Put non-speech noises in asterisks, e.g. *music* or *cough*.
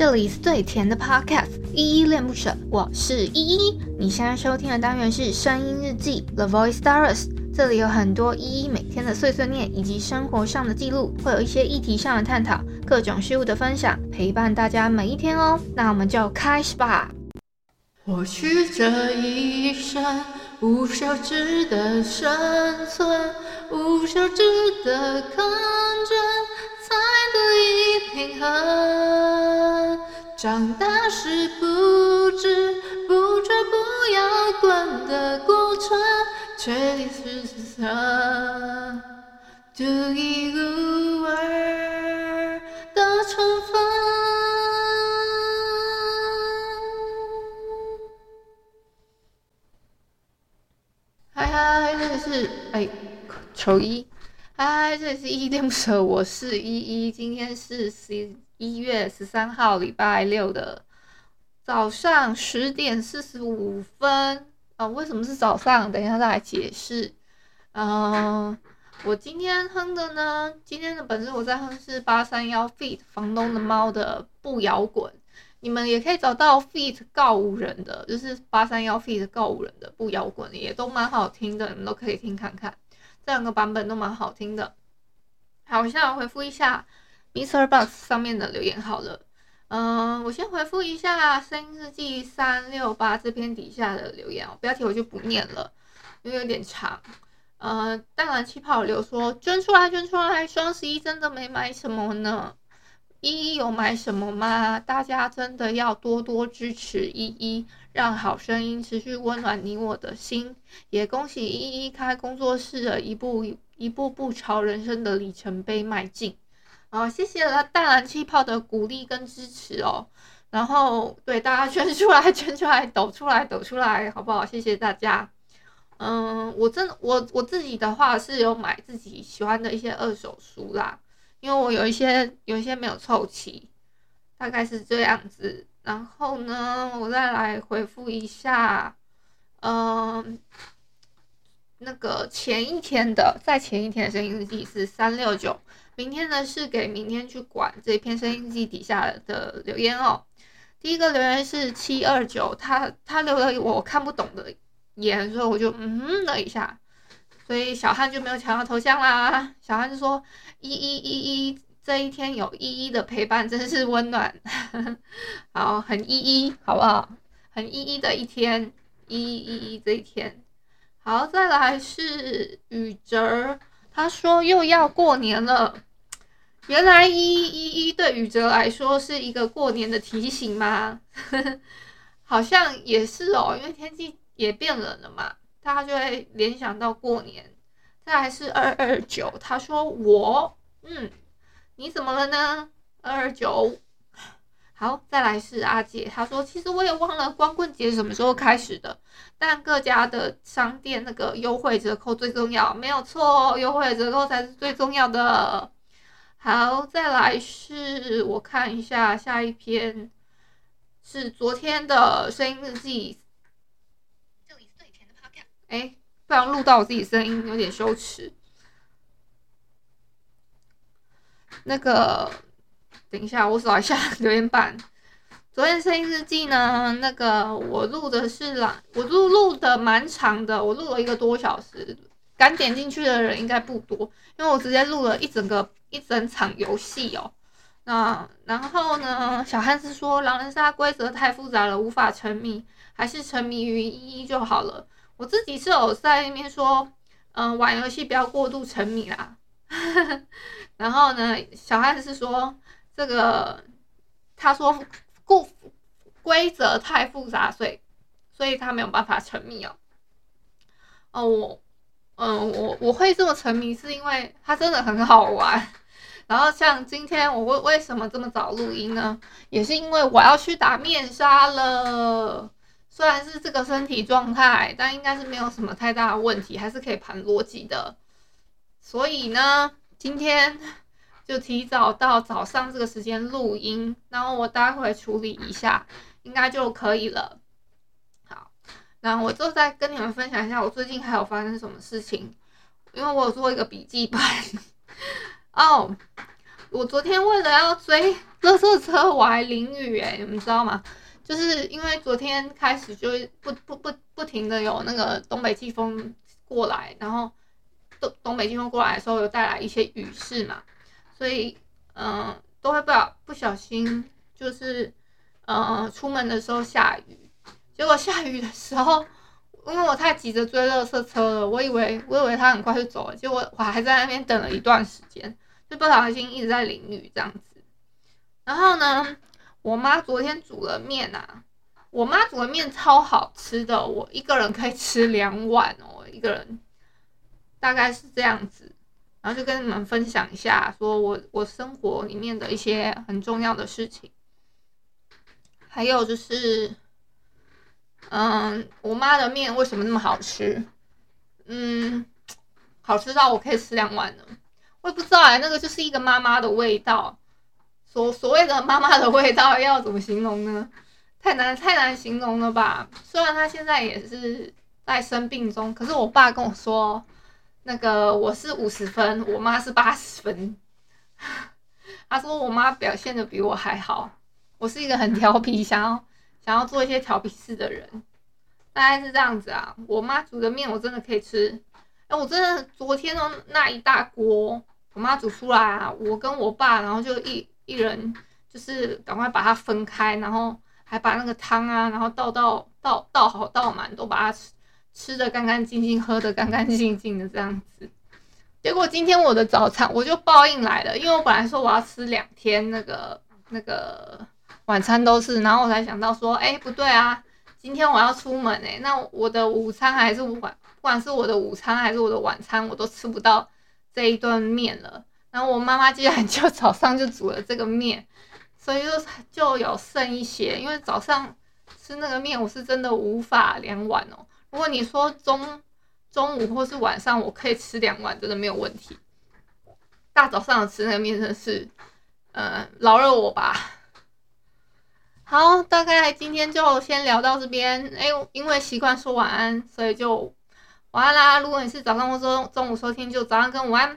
这里是最甜的 Podcast，依依恋不舍，我是依依。你现在收听的单元是声音日记 The Voice Diaries，这里有很多依依每天的碎碎念以及生活上的记录，会有一些议题上的探讨，各种事物的分享，陪伴大家每一天哦。那我们就开始吧。或许这一生无休止的生存，无休止的抗争，才得以平衡。长大时不知不觉不摇滚的过程，确定是此生独一无二的成分。嗨嗨，这里是哎，丑一。嗨，这里是依依恋不舍，我是依依。今天是十一月十三号，礼拜六的早上十点四十五分。啊，为什么是早上？等一下再来解释。嗯，我今天哼的呢，今天的本身我在哼是八三幺 feat 房东的猫的不摇滚。你们也可以找到 feat 告五人的，就是八三幺 feat 告五人的不摇滚，也都蛮好听的，你们都可以听看看，两个版本都蛮好听的。好，我现在回复一下 MixerBox 上面的留言好了，嗯，我先回复一下声音日记三六八这篇底下的留言哦，标题我就不念了，因为有点长。呃，淡蓝气泡流说捐出来捐出来，双十一真的没买什么呢。依依有买什么吗？大家真的要多多支持依依，让好声音持续温暖你我的心。也恭喜依依开工作室了，一步一步步朝人生的里程碑迈进。好，谢谢了淡蓝气泡的鼓励跟支持哦。然后对大家 *laughs* 捐出来，捐出来，抖出来，抖出来，好不好？谢谢大家。嗯，我真我我自己的话是有买自己喜欢的一些二手书啦。因为我有一些有一些没有凑齐，大概是这样子。然后呢，我再来回复一下，嗯，那个前一天的，在前一天的声音日记是三六九，明天呢是给明天去管这篇声音日记底下的留言哦。第一个留言是七二九，他他留了我看不懂的言，所以我就嗯了一下。所以小汉就没有抢到头像啦。小汉就说：“依依依依，这一天有依依的陪伴，真是温暖。*laughs* ”好，很依依，好不好？很依依的一天，依依依依这一天。好，再来是雨哲，他说又要过年了。原来依依依依对雨哲来说是一个过年的提醒吗？*laughs* 好像也是哦，因为天气也变冷了嘛。他就会联想到过年，再来是二二九，他说我，嗯，你怎么了呢？二二九，好，再来是阿姐，他说其实我也忘了光棍节什么时候开始的，但各家的商店那个优惠折扣最重要，没有错，优惠折扣才是最重要的。好，再来是我看一下下一篇，是昨天的声音日记。哎，不然录到我自己声音有点羞耻。那个，等一下，我找一下 *laughs* 留言板。昨天声音日记呢？那个我录的是啦，我录录的蛮长的，我录了一个多小时。敢点进去的人应该不多，因为我直接录了一整个一整场游戏哦。那然后呢？小汉斯说狼人杀规则太复杂了，无法沉迷，还是沉迷于一一就好了。我自己是有在那边说，嗯，玩游戏不要过度沉迷啦。*laughs* 然后呢，小汉是说这个，他说规规则太复杂，所以所以他没有办法沉迷哦。哦，我，嗯，我我会这么沉迷，是因为它真的很好玩。然后像今天我为为什么这么早录音呢？也是因为我要去打面纱了。虽然是这个身体状态，但应该是没有什么太大的问题，还是可以盘逻辑的。所以呢，今天 *laughs* 就提早到早上这个时间录音，然后我待会处理一下，应该就可以了。好，然后我就再跟你们分享一下我最近还有发生什么事情，因为我有做一个笔记本。*laughs* 哦，我昨天为了要追垃圾车，我还淋雨诶，你们知道吗？就是因为昨天开始就不不不不停的有那个东北季风过来，然后东东北季风过来的时候有带来一些雨势嘛，所以嗯、都会不小不小心就是呃出门的时候下雨，结果下雨的时候。因为我太急着追垃圾车了，我以为我以为他很快就走了，结果我还在那边等了一段时间，就不小心一直在淋雨这样子。然后呢，我妈昨天煮了面啊，我妈煮的面超好吃的，我一个人可以吃两碗哦，一个人大概是这样子。然后就跟你们分享一下，说我我生活里面的一些很重要的事情，还有就是。嗯，我妈的面为什么那么好吃？嗯，好吃到我可以吃两碗呢。我也不知道哎，那个就是一个妈妈的味道。所所谓的妈妈的味道要怎么形容呢？太难太难形容了吧？虽然她现在也是在生病中，可是我爸跟我说，那个我是五十分，我妈是八十分。他说我妈表现的比我还好。我是一个很调皮，想要。想要做一些调皮事的人，大概是这样子啊。我妈煮的面我真的可以吃，哎，我真的昨天的那一大锅，我妈煮出来啊，我跟我爸，然后就一一人就是赶快把它分开，然后还把那个汤啊，然后倒倒倒倒好倒满，都把它吃吃的干干净净，喝的干干净净的这样子。结果今天我的早餐我就报应来了，因为我本来说我要吃两天那个那个。晚餐都是，然后我才想到说，哎，不对啊，今天我要出门哎，那我的午餐还是晚，不管是我的午餐还是我的晚餐，我都吃不到这一顿面了。然后我妈妈竟然就早上就煮了这个面，所以就就有剩一些，因为早上吃那个面，我是真的无法两碗哦。如果你说中中午或是晚上，我可以吃两碗，真的没有问题。大早上吃那个面真的是，呃，饶了我吧。好，大概今天就先聊到这边。哎，因为习惯说晚安，所以就晚安啦。如果你是早上或中中午收听，就早上跟午安。